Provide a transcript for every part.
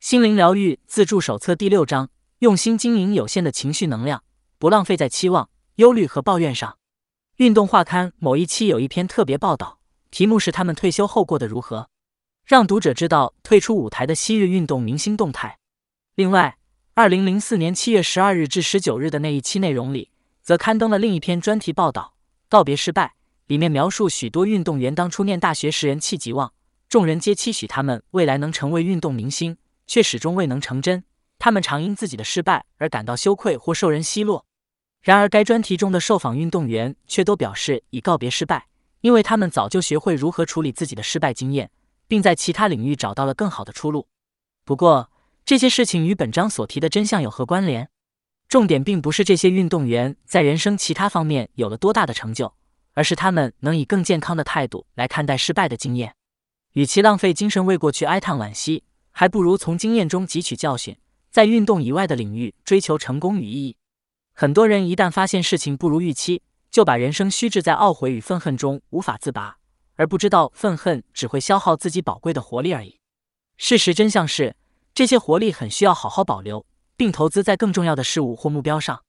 心灵疗愈自助手册第六章：用心经营有限的情绪能量，不浪费在期望、忧虑和抱怨上。运动画刊某一期有一篇特别报道，题目是“他们退休后过得如何”，让读者知道退出舞台的昔日运动明星动态。另外，二零零四年七月十二日至十九日的那一期内容里，则刊登了另一篇专题报道《告别失败》，里面描述许多运动员当初念大学时人气极旺，众人皆期许他们未来能成为运动明星。却始终未能成真，他们常因自己的失败而感到羞愧或受人奚落。然而，该专题中的受访运动员却都表示已告别失败，因为他们早就学会如何处理自己的失败经验，并在其他领域找到了更好的出路。不过，这些事情与本章所提的真相有何关联？重点并不是这些运动员在人生其他方面有了多大的成就，而是他们能以更健康的态度来看待失败的经验。与其浪费精神为过去哀叹惋惜，还不如从经验中汲取教训，在运动以外的领域追求成功与意义。很多人一旦发现事情不如预期，就把人生虚掷在懊悔与愤恨中无法自拔，而不知道愤恨只会消耗自己宝贵的活力而已。事实真相是，这些活力很需要好好保留，并投资在更重要的事物或目标上。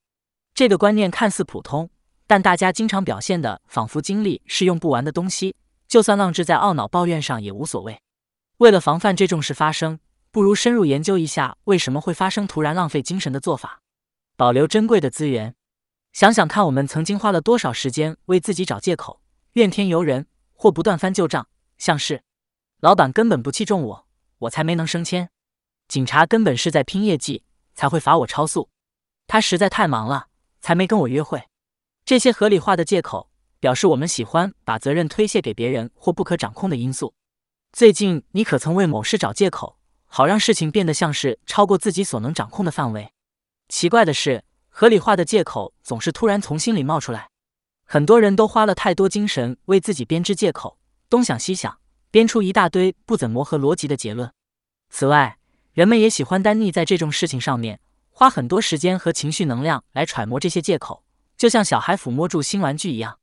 这个观念看似普通，但大家经常表现的仿佛精力是用不完的东西，就算浪费在懊恼抱怨上也无所谓。为了防范这种事发生，不如深入研究一下为什么会发生突然浪费精神的做法。保留珍贵的资源，想想看，我们曾经花了多少时间为自己找借口、怨天尤人，或不断翻旧账，像是老板根本不器重我，我才没能升迁；警察根本是在拼业绩，才会罚我超速；他实在太忙了，才没跟我约会。这些合理化的借口，表示我们喜欢把责任推卸给别人或不可掌控的因素。最近你可曾为某事找借口，好让事情变得像是超过自己所能掌控的范围？奇怪的是，合理化的借口总是突然从心里冒出来。很多人都花了太多精神为自己编织借口，东想西想，编出一大堆不怎么合逻辑的结论。此外，人们也喜欢耽溺在这种事情上面，花很多时间和情绪能量来揣摩这些借口，就像小孩抚摸住新玩具一样。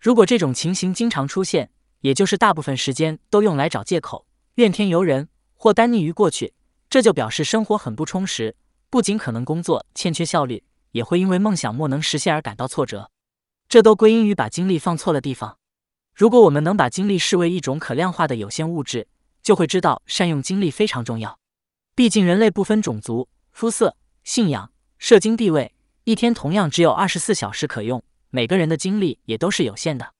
如果这种情形经常出现，也就是大部分时间都用来找借口、怨天尤人或耽溺于过去，这就表示生活很不充实，不仅可能工作欠缺效率，也会因为梦想莫能实现而感到挫折。这都归因于把精力放错了地方。如果我们能把精力视为一种可量化的有限物质，就会知道善用精力非常重要。毕竟人类不分种族、肤色、信仰、社经地位，一天同样只有二十四小时可用，每个人的精力也都是有限的。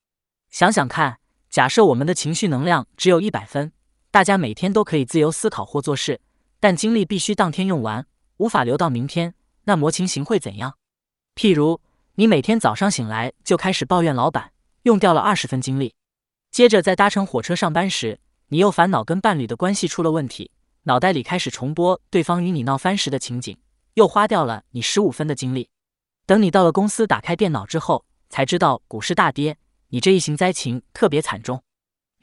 想想看。假设我们的情绪能量只有一百分，大家每天都可以自由思考或做事，但精力必须当天用完，无法留到明天，那么情形会怎样？譬如你每天早上醒来就开始抱怨老板，用掉了二十分精力；接着在搭乘火车上班时，你又烦恼跟伴侣的关系出了问题，脑袋里开始重播对方与你闹翻时的情景，又花掉了你十五分的精力。等你到了公司，打开电脑之后，才知道股市大跌。你这一行灾情特别惨重，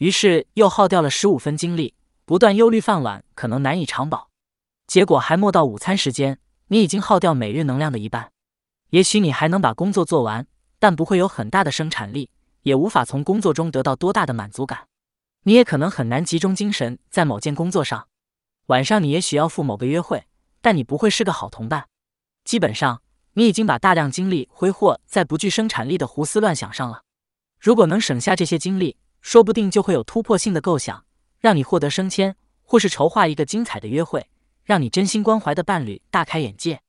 于是又耗掉了十五分精力，不断忧虑饭碗可能难以长保。结果还没到午餐时间，你已经耗掉每日能量的一半。也许你还能把工作做完，但不会有很大的生产力，也无法从工作中得到多大的满足感。你也可能很难集中精神在某件工作上。晚上你也许要赴某个约会，但你不会是个好同伴。基本上，你已经把大量精力挥霍在不具生产力的胡思乱想上了。如果能省下这些精力，说不定就会有突破性的构想，让你获得升迁，或是筹划一个精彩的约会，让你真心关怀的伴侣大开眼界。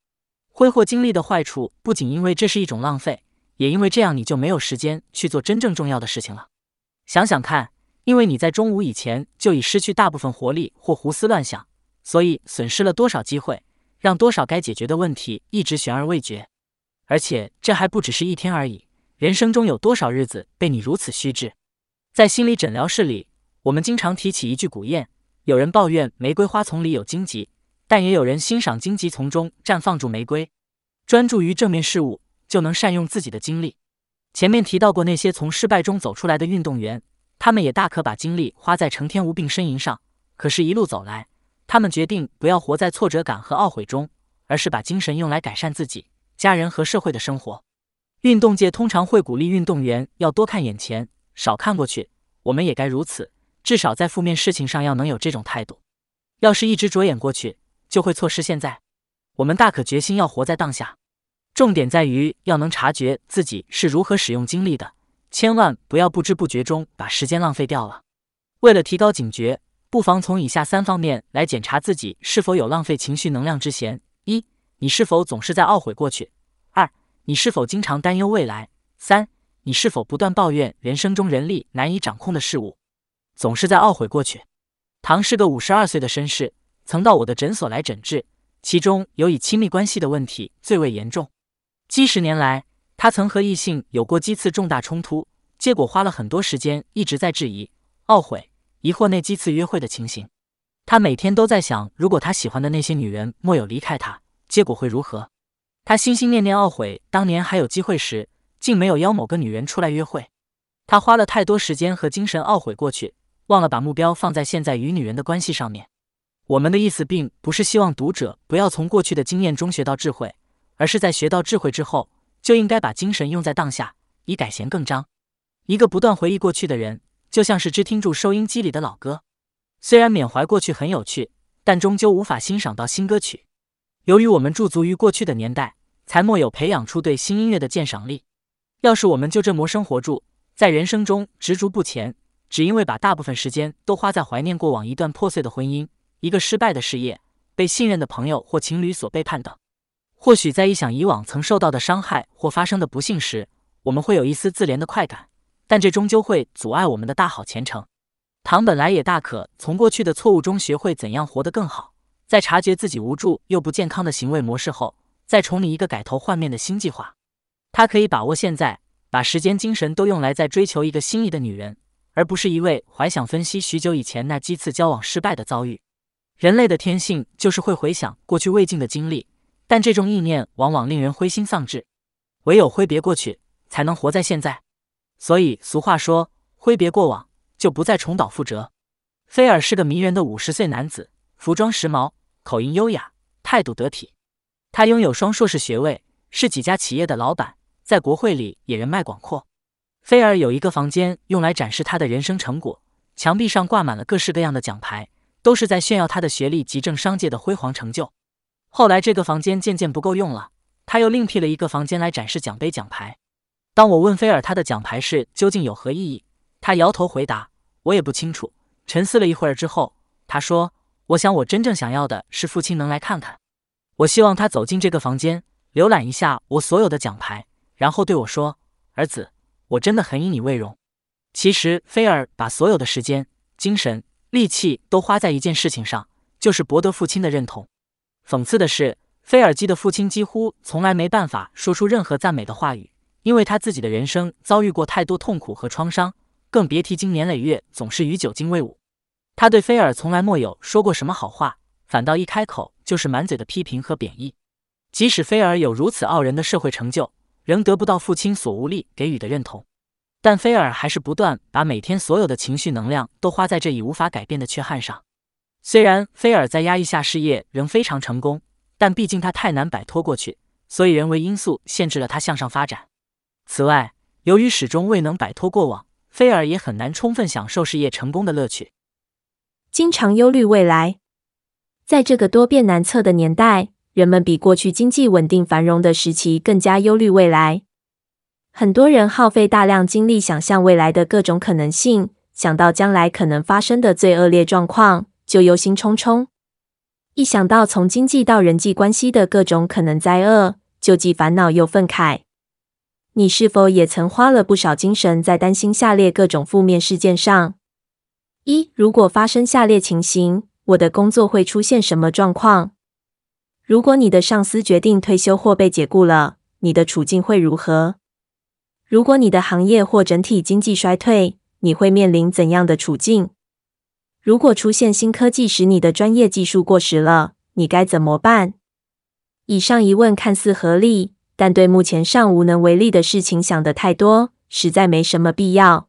挥霍精力的坏处，不仅因为这是一种浪费，也因为这样你就没有时间去做真正重要的事情了。想想看，因为你在中午以前就已失去大部分活力或胡思乱想，所以损失了多少机会，让多少该解决的问题一直悬而未决。而且这还不只是一天而已。人生中有多少日子被你如此虚掷？在心理诊疗室里，我们经常提起一句古谚：有人抱怨玫瑰花丛里有荆棘，但也有人欣赏荆棘丛中绽放出玫瑰。专注于正面事物，就能善用自己的精力。前面提到过那些从失败中走出来的运动员，他们也大可把精力花在成天无病呻吟上。可是，一路走来，他们决定不要活在挫折感和懊悔中，而是把精神用来改善自己、家人和社会的生活。运动界通常会鼓励运动员要多看眼前，少看过去。我们也该如此，至少在负面事情上要能有这种态度。要是一直着眼过去，就会错失现在。我们大可决心要活在当下，重点在于要能察觉自己是如何使用精力的，千万不要不知不觉中把时间浪费掉了。为了提高警觉，不妨从以下三方面来检查自己是否有浪费情绪能量之嫌：一、你是否总是在懊悔过去；二、你是否经常担忧未来；三、你是否不断抱怨人生中人力难以掌控的事物。总是在懊悔过去。唐是个五十二岁的绅士，曾到我的诊所来诊治。其中有以亲密关系的问题最为严重。几十年来，他曾和异性有过几次重大冲突，结果花了很多时间一直在质疑、懊悔、疑惑那几次约会的情形。他每天都在想，如果他喜欢的那些女人没有离开他，结果会如何？他心心念念懊悔，当年还有机会时，竟没有邀某个女人出来约会。他花了太多时间和精神懊悔过去，忘了把目标放在现在与女人的关系上面。我们的意思并不是希望读者不要从过去的经验中学到智慧，而是在学到智慧之后，就应该把精神用在当下，以改弦更张。一个不断回忆过去的人，就像是只听住收音机里的老歌，虽然缅怀过去很有趣，但终究无法欣赏到新歌曲。由于我们驻足于过去的年代，才没有培养出对新音乐的鉴赏力。要是我们就这么生活住，在人生中执着不前，只因为把大部分时间都花在怀念过往一段破碎的婚姻。一个失败的事业，被信任的朋友或情侣所背叛等，或许在一想以往曾受到的伤害或发生的不幸时，我们会有一丝自怜的快感，但这终究会阻碍我们的大好前程。唐本来也大可从过去的错误中学会怎样活得更好，在察觉自己无助又不健康的行为模式后，再重拟一个改头换面的新计划。他可以把握现在，把时间精神都用来在追求一个心仪的女人，而不是一味怀想分析许久以前那几次交往失败的遭遇。人类的天性就是会回想过去未尽的经历，但这种意念往往令人灰心丧志。唯有挥别过去，才能活在现在。所以俗话说：“挥别过往，就不再重蹈覆辙。”菲尔是个迷人的五十岁男子，服装时髦，口音优雅，态度得体。他拥有双硕士学位，是几家企业的老板，在国会里也人脉广阔。菲尔有一个房间用来展示他的人生成果，墙壁上挂满了各式各样的奖牌。都是在炫耀他的学历及政商界的辉煌成就。后来这个房间渐渐不够用了，他又另辟了一个房间来展示奖杯奖牌。当我问菲尔他的奖牌是究竟有何意义，他摇头回答：“我也不清楚。”沉思了一会儿之后，他说：“我想我真正想要的是父亲能来看看。我希望他走进这个房间，浏览一下我所有的奖牌，然后对我说：‘儿子，我真的很以你为荣。’”其实菲尔把所有的时间、精神。力气都花在一件事情上，就是博得父亲的认同。讽刺的是，菲尔基的父亲几乎从来没办法说出任何赞美的话语，因为他自己的人生遭遇过太多痛苦和创伤，更别提经年累月总是与酒精为伍。他对菲尔从来没有说过什么好话，反倒一开口就是满嘴的批评和贬义。即使菲尔有如此傲人的社会成就，仍得不到父亲所无力给予的认同。但菲尔还是不断把每天所有的情绪能量都花在这已无法改变的缺憾上。虽然菲尔在压抑下事业仍非常成功，但毕竟他太难摆脱过去，所以人为因素限制了他向上发展。此外，由于始终未能摆脱过往，菲尔也很难充分享受事业成功的乐趣。经常忧虑未来，在这个多变难测的年代，人们比过去经济稳定繁荣的时期更加忧虑未来。很多人耗费大量精力想象未来的各种可能性，想到将来可能发生的最恶劣状况，就忧心忡忡；一想到从经济到人际关系的各种可能灾厄，就既烦恼又愤慨。你是否也曾花了不少精神在担心下列各种负面事件上？一、如果发生下列情形，我的工作会出现什么状况？如果你的上司决定退休或被解雇了，你的处境会如何？如果你的行业或整体经济衰退，你会面临怎样的处境？如果出现新科技使你的专业技术过时了，你该怎么办？以上疑问看似合理，但对目前尚无能为力的事情想得太多，实在没什么必要。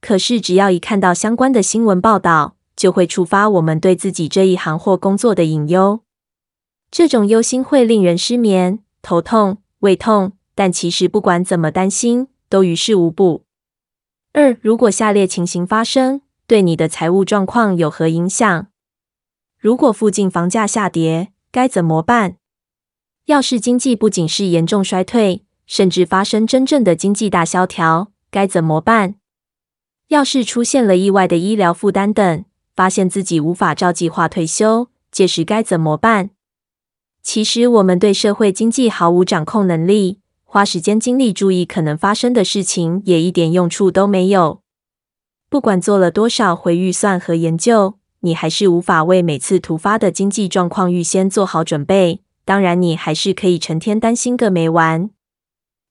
可是，只要一看到相关的新闻报道，就会触发我们对自己这一行或工作的隐忧。这种忧心会令人失眠、头痛、胃痛。但其实不管怎么担心，都于事无补。二，如果下列情形发生，对你的财务状况有何影响？如果附近房价下跌，该怎么办？要是经济不仅是严重衰退，甚至发生真正的经济大萧条，该怎么办？要是出现了意外的医疗负担等，发现自己无法照计划退休，届时该怎么办？其实我们对社会经济毫无掌控能力，花时间精力注意可能发生的事情，也一点用处都没有。不管做了多少回预算和研究，你还是无法为每次突发的经济状况预先做好准备。当然，你还是可以成天担心个没完。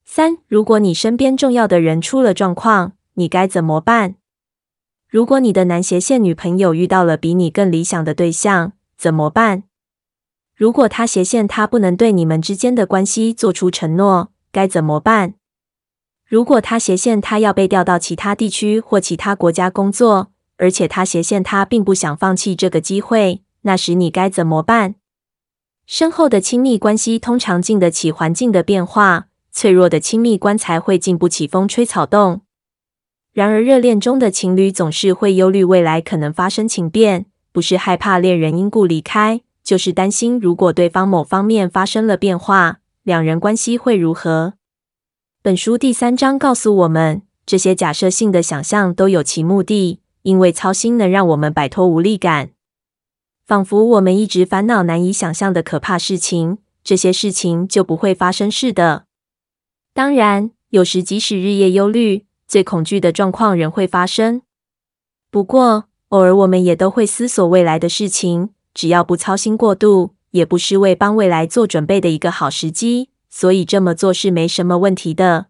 三，如果你身边重要的人出了状况，你该怎么办？如果你的男斜线女朋友遇到了比你更理想的对象，怎么办？如果他斜线他不能对你们之间的关系做出承诺，该怎么办？如果他斜线他要被调到其他地区或其他国家工作，而且他斜线他并不想放弃这个机会，那时你该怎么办？深厚的亲密关系通常经得起环境的变化，脆弱的亲密关才会经不起风吹草动。然而，热恋中的情侣总是会忧虑未来可能发生情变，不是害怕恋人因故离开，就是担心如果对方某方面发生了变化，两人关系会如何？本书第三章告诉我们，这些假设性的想象都有其目的，因为操心能让我们摆脱无力感。仿佛我们一直烦恼难以想象的可怕事情，这些事情就不会发生似的。当然，有时即使日夜忧虑，最恐惧的状况仍会发生。不过，偶尔我们也都会思索未来的事情，只要不操心过度，也不失为帮未来做准备的一个好时机。所以这么做是没什么问题的。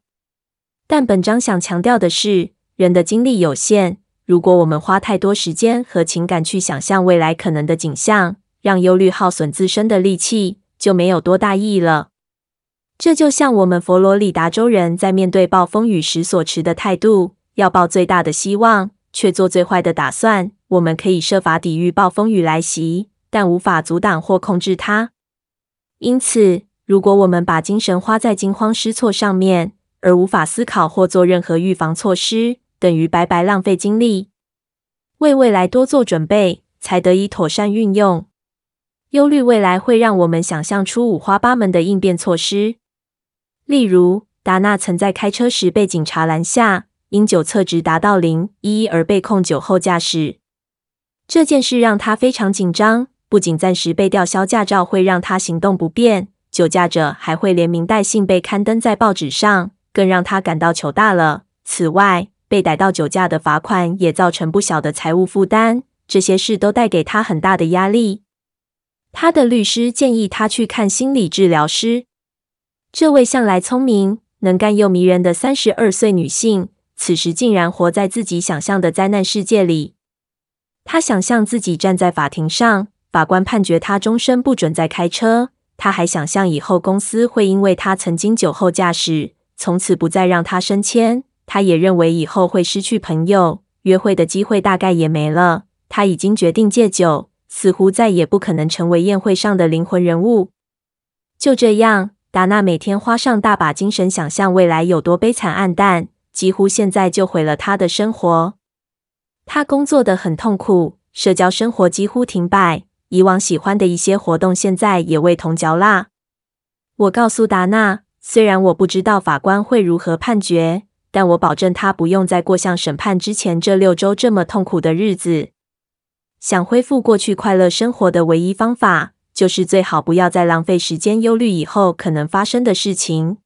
但本章想强调的是，人的精力有限。如果我们花太多时间和情感去想象未来可能的景象，让忧虑耗损自身的力气，就没有多大意义了。这就像我们佛罗里达州人在面对暴风雨时所持的态度：要抱最大的希望，却做最坏的打算。我们可以设法抵御暴风雨来袭，但无法阻挡或控制它。因此，如果我们把精神花在惊慌失措上面，而无法思考或做任何预防措施，等于白白浪费精力，为未来多做准备，才得以妥善运用。忧虑未来会让我们想象出五花八门的应变措施。例如，达纳曾在开车时被警察拦下，因酒测值达到零一而被控酒后驾驶。这件事让他非常紧张，不仅暂时被吊销驾照会让他行动不便，酒驾者还会连名带姓被刊登在报纸上，更让他感到糗大了。此外，被逮到酒驾的罚款也造成不小的财务负担，这些事都带给他很大的压力。他的律师建议他去看心理治疗师。这位向来聪明、能干又迷人的三十二岁女性，此时竟然活在自己想象的灾难世界里。她想象自己站在法庭上，法官判决他终身不准再开车。他还想象以后公司会因为他曾经酒后驾驶，从此不再让他升迁。他也认为以后会失去朋友，约会的机会大概也没了。他已经决定戒酒，似乎再也不可能成为宴会上的灵魂人物。就这样，达纳每天花上大把精神想象未来有多悲惨暗淡，几乎现在就毁了他的生活。他工作的很痛苦，社交生活几乎停摆，以往喜欢的一些活动现在也味同嚼蜡。我告诉达纳，虽然我不知道法官会如何判决。但我保证，他不用再过像审判之前这六周这么痛苦的日子。想恢复过去快乐生活的唯一方法，就是最好不要再浪费时间忧虑以后可能发生的事情。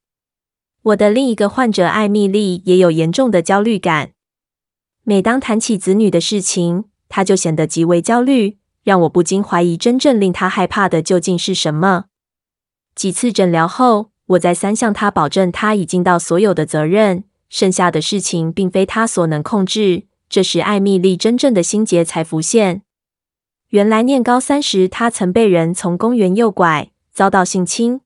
我的另一个患者艾米丽也有严重的焦虑感。每当谈起子女的事情，她就显得极为焦虑，让我不禁怀疑真正令他害怕的究竟是什么。几次诊疗后，我再三向他保证，他已尽到所有的责任。剩下的事情并非他所能控制。这时，艾米丽真正的心结才浮现。原来，念高三时，他曾被人从公园诱拐，遭到性侵。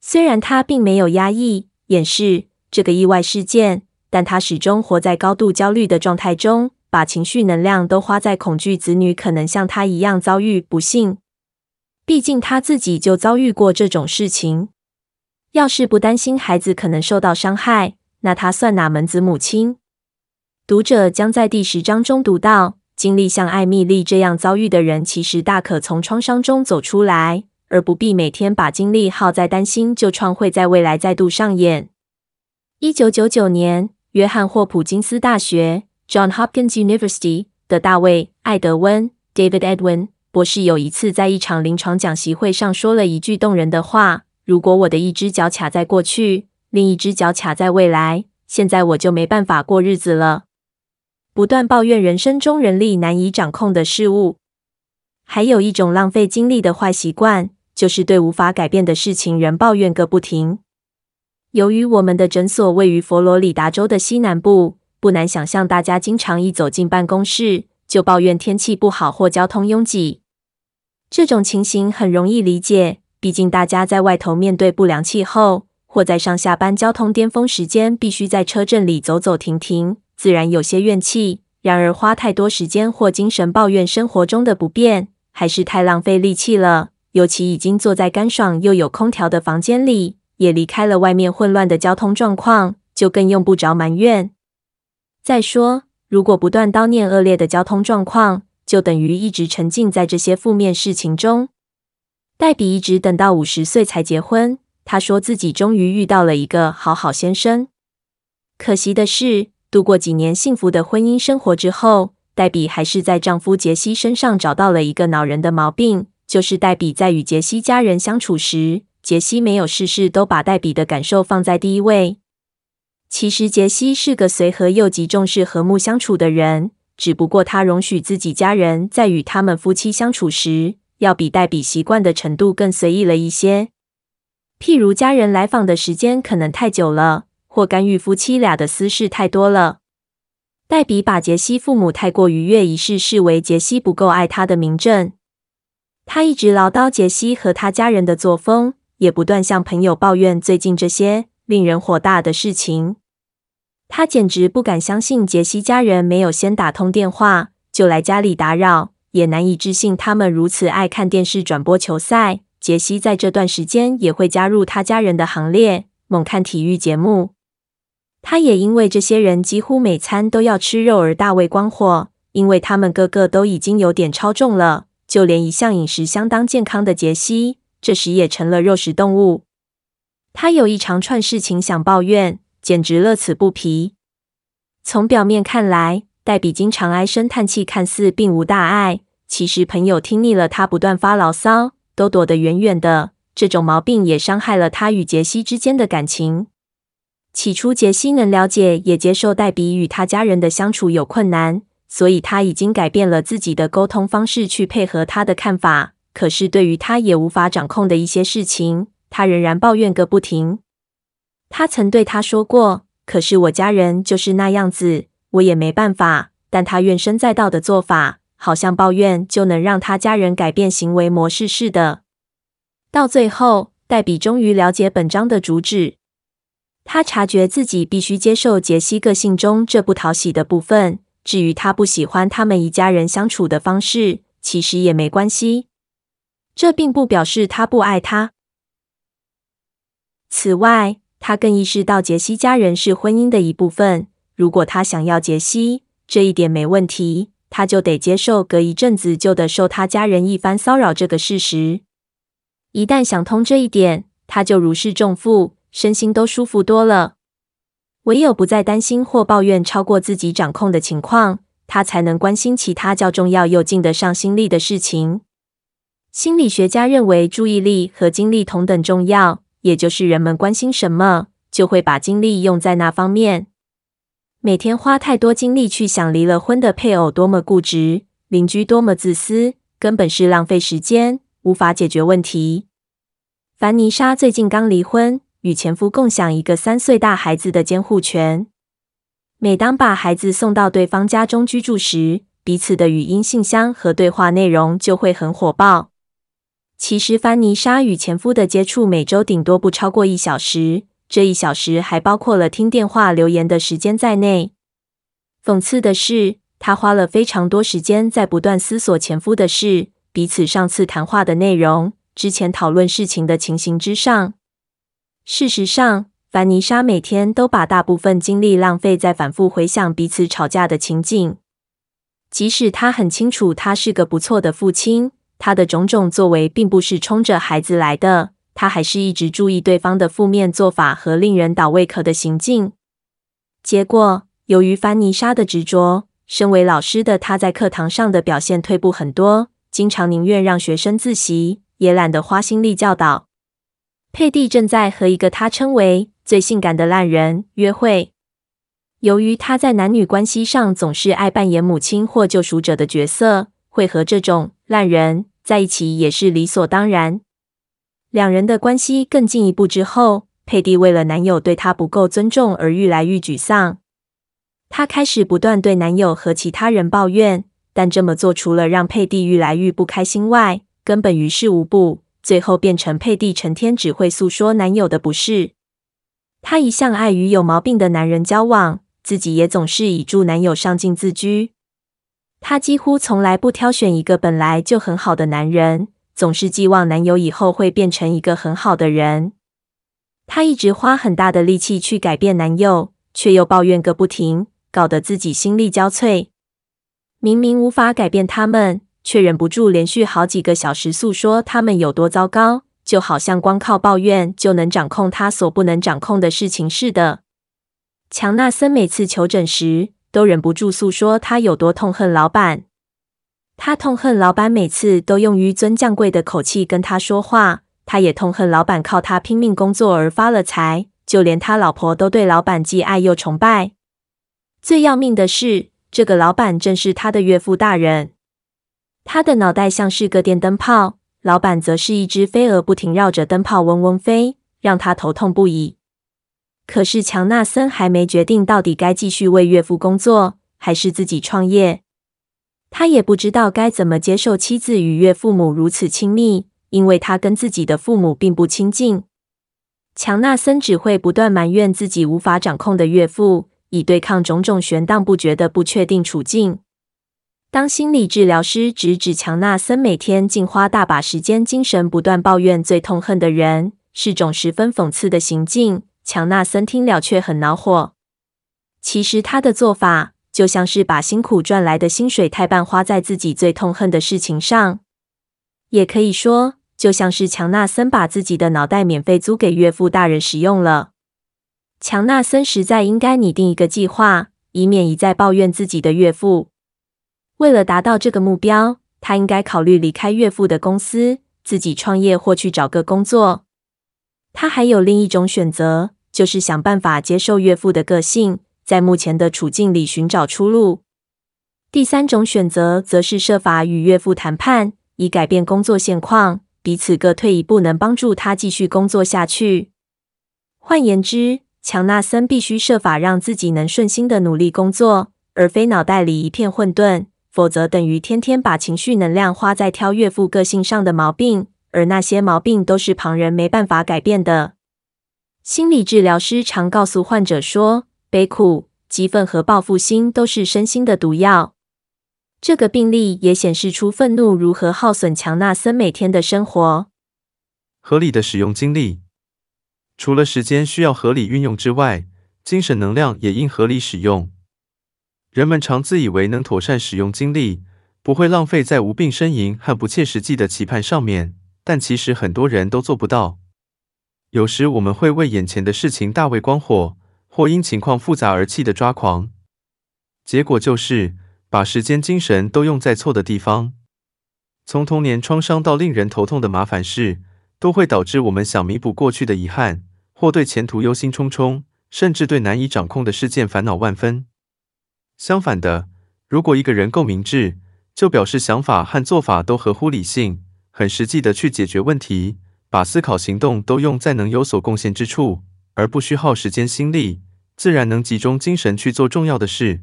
虽然他并没有压抑、掩饰这个意外事件，但他始终活在高度焦虑的状态中，把情绪能量都花在恐惧子女可能像他一样遭遇不幸。毕竟，他自己就遭遇过这种事情。要是不担心孩子可能受到伤害，那他算哪门子母亲？读者将在第十章中读到，经历像艾米丽这样遭遇的人，其实大可从创伤中走出来，而不必每天把精力耗在担心旧创会在未来再度上演。一九九九年，约翰霍普金斯大学 （John Hopkins University） 的大卫·艾德温 （David Edwin） 博士有一次在一场临床讲习会上说了一句动人的话：“如果我的一只脚卡在过去，另一只脚卡在未来，现在我就没办法过日子了。”不断抱怨人生中人力难以掌控的事物，还有一种浪费精力的坏习惯，就是对无法改变的事情仍抱怨个不停。由于我们的诊所位于佛罗里达州的西南部，不难想象大家经常一走进办公室就抱怨天气不好或交通拥挤。这种情形很容易理解，毕竟大家在外头面对不良气候，或在上下班交通巅峰时间必须在车阵里走走停停，自然有些怨气。然而花太多时间或精神抱怨生活中的不便，还是太浪费力气了。尤其已经坐在干爽又有空调的房间里。也离开了外面混乱的交通状况，就更用不着埋怨。再说，如果不断叨念恶劣的交通状况，就等于一直沉浸在这些负面事情中。黛比一直等到五十岁才结婚。她说自己终于遇到了一个好好先生。可惜的是，度过几年幸福的婚姻生活之后，黛比还是在丈夫杰西身上找到了一个恼人的毛病，就是黛比在与杰西家人相处时。杰西没有事事都把黛比的感受放在第一位。其实杰西是个随和又极重视和睦相处的人，只不过他容许自己家人在与他们夫妻相处时，要比黛比习惯的程度更随意了一些。譬如家人来访的时间可能太久了，或干预夫妻俩的私事太多了。黛比把杰西父母太过逾越一事视为杰西不够爱他的明证。他一直唠叨杰西和他家人的作风。也不断向朋友抱怨最近这些令人火大的事情。他简直不敢相信杰西家人没有先打通电话就来家里打扰，也难以置信他们如此爱看电视转播球赛。杰西在这段时间也会加入他家人的行列，猛看体育节目。他也因为这些人几乎每餐都要吃肉而大为光火，因为他们个个都已经有点超重了，就连一向饮食相当健康的杰西。这时也成了肉食动物。他有一长串事情想抱怨，简直乐此不疲。从表面看来，黛比经常唉声叹气，看似并无大碍。其实朋友听腻了他不断发牢骚，都躲得远远的。这种毛病也伤害了他与杰西之间的感情。起初，杰西能了解也接受黛比与他家人的相处有困难，所以他已经改变了自己的沟通方式，去配合他的看法。可是，对于他也无法掌控的一些事情，他仍然抱怨个不停。他曾对他说过：“可是我家人就是那样子，我也没办法。”但他怨声载道的做法，好像抱怨就能让他家人改变行为模式似的。到最后，黛比终于了解本章的主旨。他察觉自己必须接受杰西个性中这不讨喜的部分。至于他不喜欢他们一家人相处的方式，其实也没关系。这并不表示他不爱他。此外，他更意识到杰西家人是婚姻的一部分。如果他想要杰西，这一点没问题，他就得接受隔一阵子就得受他家人一番骚扰这个事实。一旦想通这一点，他就如释重负，身心都舒服多了。唯有不再担心或抱怨超过自己掌控的情况，他才能关心其他较重要又静得上心力的事情。心理学家认为，注意力和精力同等重要，也就是人们关心什么，就会把精力用在那方面。每天花太多精力去想离了婚的配偶多么固执，邻居多么自私，根本是浪费时间，无法解决问题。凡妮莎最近刚离婚，与前夫共享一个三岁大孩子的监护权。每当把孩子送到对方家中居住时，彼此的语音信箱和对话内容就会很火爆。其实，凡妮莎与前夫的接触每周顶多不超过一小时，这一小时还包括了听电话、留言的时间在内。讽刺的是，她花了非常多时间在不断思索前夫的事、彼此上次谈话的内容、之前讨论事情的情形之上。事实上，凡妮莎每天都把大部分精力浪费在反复回想彼此吵架的情景。即使她很清楚他是个不错的父亲，他的种种作为并不是冲着孩子来的，他还是一直注意对方的负面做法和令人倒胃口的行径。结果，由于凡妮莎的执着，身为老师的他在课堂上的表现退步很多，经常宁愿让学生自习，也懒得花心力教导。佩蒂正在和一个他称为最性感的烂人约会。由于他在男女关系上总是爱扮演母亲或救赎者的角色，会和这种烂人在一起也是理所当然。两人的关系更进一步之后，佩蒂为了男友对她不够尊重而愈来愈沮丧。她开始不断对男友和其他人抱怨，但这么做除了让佩蒂愈来愈不开心外，根本于事无补。最后变成佩蒂成天只会诉说男友的不是。她一向爱与有毛病的男人交往。自己也总是以助男友上进自居，她几乎从来不挑选一个本来就很好的男人，总是寄望男友以后会变成一个很好的人。她一直花很大的力气去改变男友，却又抱怨个不停，搞得自己心力交瘁。明明无法改变他们，却忍不住连续好几个小时诉说他们有多糟糕，就好像光靠抱怨就能掌控他所不能掌控的事情似的。强纳森每次求诊时，都忍不住诉说他有多痛恨老板。他痛恨老板每次都用纡尊降贵的口气跟他说话，他也痛恨老板靠他拼命工作而发了财，就连他老婆都对老板既爱又崇拜。最要命的是，这个老板正是他的岳父大人。他的脑袋像是个电灯泡，老板则是一只飞蛾，不停绕着灯泡嗡嗡飞，让他头痛不已。可是强纳森还没决定到底该继续为岳父工作，还是自己创业。他也不知道该怎么接受妻子与岳父母如此亲密，因为他跟自己的父母并不亲近。强纳森只会不断埋怨自己无法掌控的岳父，以对抗种种悬荡不绝的不确定处境。当心理治疗师直指强纳森每天竟花大把时间精神不断抱怨最痛恨的人，是种十分讽刺的行径。强纳森听了却很恼火。其实他的做法就像是把辛苦赚来的薪水太半花在自己最痛恨的事情上，也可以说，就像是强纳森把自己的脑袋免费租给岳父大人使用了。强纳森实在应该拟定一个计划，以免一再抱怨自己的岳父。为了达到这个目标，他应该考虑离开岳父的公司，自己创业或去找个工作。他还有另一种选择，就是想办法接受岳父的个性，在目前的处境里寻找出路。第三种选择，则是设法与岳父谈判，以改变工作现况，彼此各退一步，能帮助他继续工作下去。换言之，强纳森必须设法让自己能顺心的努力工作，而非脑袋里一片混沌，否则等于天天把情绪能量花在挑岳父个性上的毛病。而那些毛病都是旁人没办法改变的。心理治疗师常告诉患者说，悲苦、激愤和报复心都是身心的毒药。这个病例也显示出愤怒如何耗损强纳森每天的生活。合理的使用精力，除了时间需要合理运用之外，精神能量也应合理使用。人们常自以为能妥善使用精力，不会浪费在无病呻吟和不切实际的期盼上面。但其实很多人都做不到。有时我们会为眼前的事情大为光火，或因情况复杂而气得抓狂，结果就是把时间、精神都用在错的地方。从童年创伤到令人头痛的麻烦事，都会导致我们想弥补过去的遗憾，或对前途忧心忡忡，甚至对难以掌控的事件烦恼万分。相反的，如果一个人够明智，就表示想法和做法都合乎理性。很实际的去解决问题，把思考行动都用在能有所贡献之处，而不需耗时间心力，自然能集中精神去做重要的事。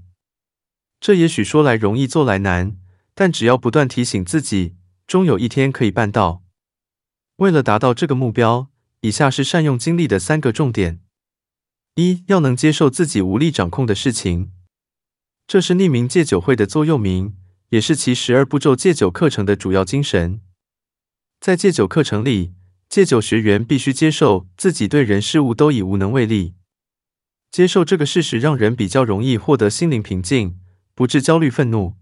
这也许说来容易做来难，但只要不断提醒自己，终有一天可以办到。为了达到这个目标，以下是善用精力的三个重点：一要能接受自己无力掌控的事情，这是匿名戒酒会的座右铭，也是其十二步骤戒酒课程的主要精神。在戒酒课程里，戒酒学员必须接受自己对人事物都已无能为力。接受这个事实，让人比较容易获得心灵平静，不致焦虑愤怒。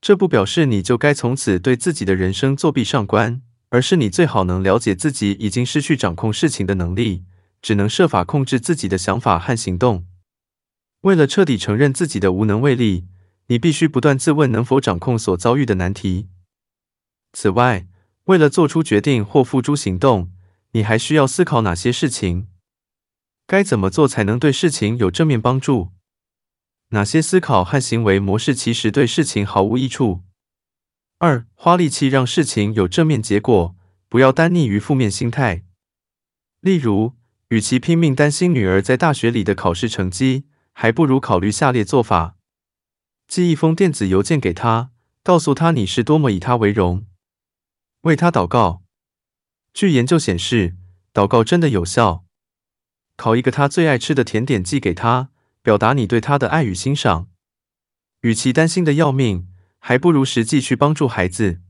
这不表示你就该从此对自己的人生作壁上观，而是你最好能了解自己已经失去掌控事情的能力，只能设法控制自己的想法和行动。为了彻底承认自己的无能为力，你必须不断自问能否掌控所遭遇的难题。此外，为了做出决定或付诸行动，你还需要思考哪些事情，该怎么做才能对事情有正面帮助？哪些思考和行为模式其实对事情毫无益处？二、花力气让事情有正面结果，不要单溺于负面心态。例如，与其拼命担心女儿在大学里的考试成绩，还不如考虑下列做法：寄一封电子邮件给她，告诉她你是多么以她为荣。为他祷告。据研究显示，祷告真的有效。烤一个他最爱吃的甜点寄给他，表达你对他的爱与欣赏。与其担心的要命，还不如实际去帮助孩子。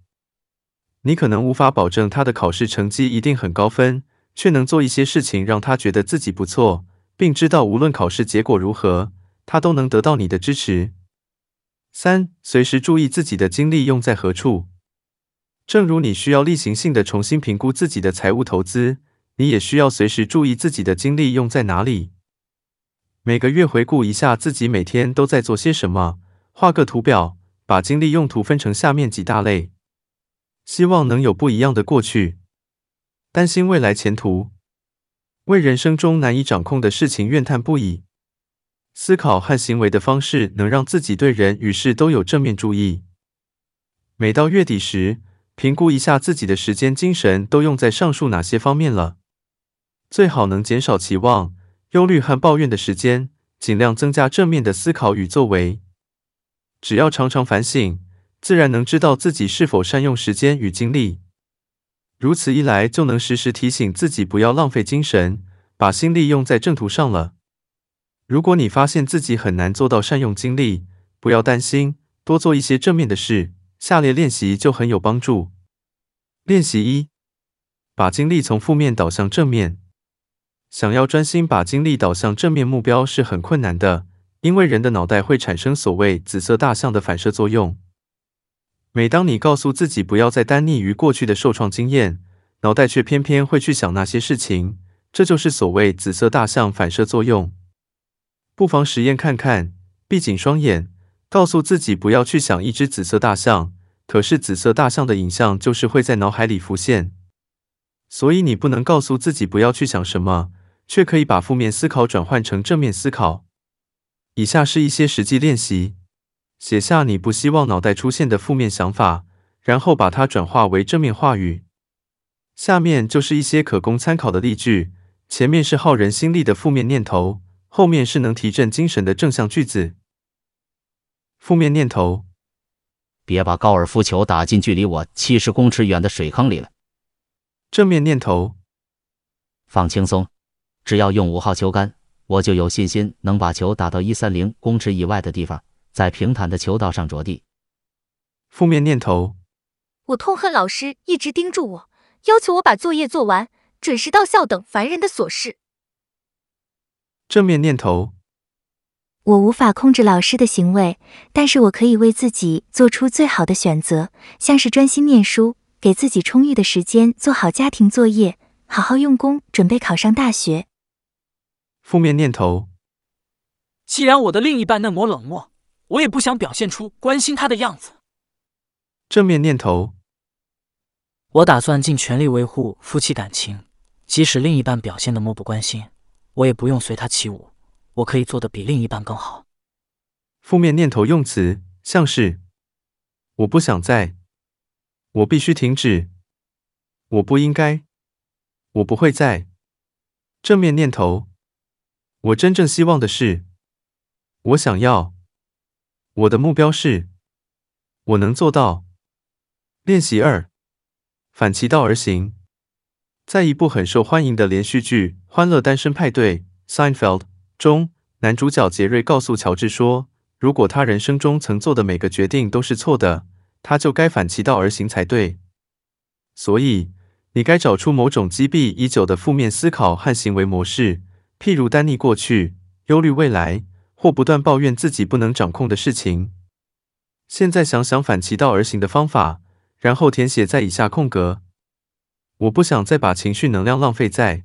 你可能无法保证他的考试成绩一定很高分，却能做一些事情让他觉得自己不错，并知道无论考试结果如何，他都能得到你的支持。三，随时注意自己的精力用在何处。正如你需要例行性的重新评估自己的财务投资，你也需要随时注意自己的精力用在哪里。每个月回顾一下自己每天都在做些什么，画个图表，把精力用途分成下面几大类。希望能有不一样的过去。担心未来前途，为人生中难以掌控的事情怨叹不已。思考和行为的方式能让自己对人与事都有正面注意。每到月底时，评估一下自己的时间、精神都用在上述哪些方面了，最好能减少期望、忧虑和抱怨的时间，尽量增加正面的思考与作为。只要常常反省，自然能知道自己是否善用时间与精力。如此一来，就能时时提醒自己不要浪费精神，把心力用在正途上了。如果你发现自己很难做到善用精力，不要担心，多做一些正面的事。下列练习就很有帮助。练习一：把精力从负面导向正面。想要专心把精力导向正面目标是很困难的，因为人的脑袋会产生所谓“紫色大象”的反射作用。每当你告诉自己不要再单溺于过去的受创经验，脑袋却偏偏会去想那些事情，这就是所谓“紫色大象”反射作用。不妨实验看看，闭紧双眼。告诉自己不要去想一只紫色大象，可是紫色大象的影像就是会在脑海里浮现。所以你不能告诉自己不要去想什么，却可以把负面思考转换成正面思考。以下是一些实际练习：写下你不希望脑袋出现的负面想法，然后把它转化为正面话语。下面就是一些可供参考的例句：前面是耗人心力的负面念头，后面是能提振精神的正向句子。负面念头：别把高尔夫球打进距离我七十公尺远的水坑里了。正面念头：放轻松，只要用五号球杆，我就有信心能把球打到一三零公尺以外的地方，在平坦的球道上着地。负面念头：我痛恨老师一直盯住我，要求我把作业做完、准时到校等烦人的琐事。正面念头。我无法控制老师的行为，但是我可以为自己做出最好的选择，像是专心念书，给自己充裕的时间做好家庭作业，好好用功，准备考上大学。负面念头：既然我的另一半那么冷漠，我也不想表现出关心他的样子。正面念头：我打算尽全力维护夫妻感情，即使另一半表现的漠不关心，我也不用随他起舞。我可以做的比另一半更好。负面念头用词像是“我不想再”“我必须停止”“我不应该”“我不会再”。正面念头：我真正希望的是，我想要，我的目标是，我能做到。练习二：反其道而行。在一部很受欢迎的连续剧《欢乐单身派对》（Seinfeld）。中，男主角杰瑞告诉乔治说：“如果他人生中曾做的每个决定都是错的，他就该反其道而行才对。所以，你该找出某种积弊已久的负面思考和行为模式，譬如耽溺过去、忧虑未来，或不断抱怨自己不能掌控的事情。现在想想反其道而行的方法，然后填写在以下空格。我不想再把情绪能量浪费在，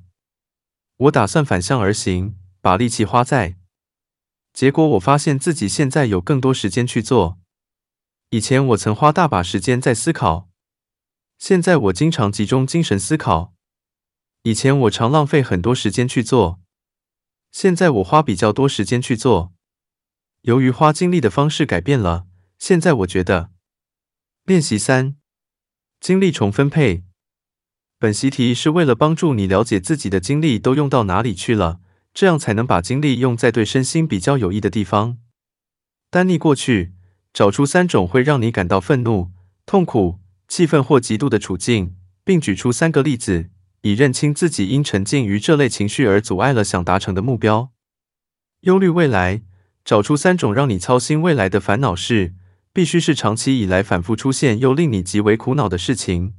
我打算反向而行，把力气花在。结果我发现自己现在有更多时间去做。以前我曾花大把时间在思考，现在我经常集中精神思考。以前我常浪费很多时间去做，现在我花比较多时间去做。由于花精力的方式改变了，现在我觉得。练习三：精力重分配。本习题是为了帮助你了解自己的精力都用到哪里去了，这样才能把精力用在对身心比较有益的地方。单逆过去。找出三种会让你感到愤怒、痛苦、气愤或嫉妒的处境，并举出三个例子，以认清自己因沉浸于这类情绪而阻碍了想达成的目标。忧虑未来，找出三种让你操心未来的烦恼事，必须是长期以来反复出现又令你极为苦恼的事情。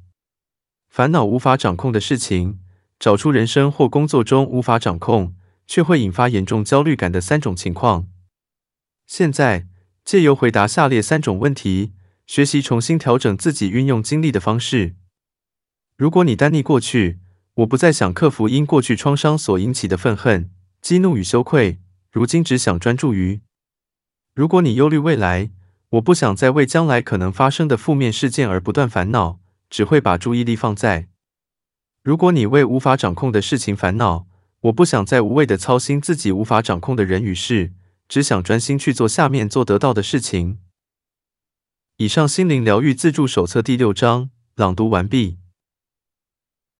烦恼无法掌控的事情，找出人生或工作中无法掌控却会引发严重焦虑感的三种情况。现在。借由回答下列三种问题，学习重新调整自己运用精力的方式。如果你单逆过去，我不再想克服因过去创伤所引起的愤恨、激怒与羞愧，如今只想专注于。如果你忧虑未来，我不想再为将来可能发生的负面事件而不断烦恼，只会把注意力放在。如果你为无法掌控的事情烦恼，我不想再无谓的操心自己无法掌控的人与事。只想专心去做下面做得到的事情。以上心灵疗愈自助手册第六章朗读完毕。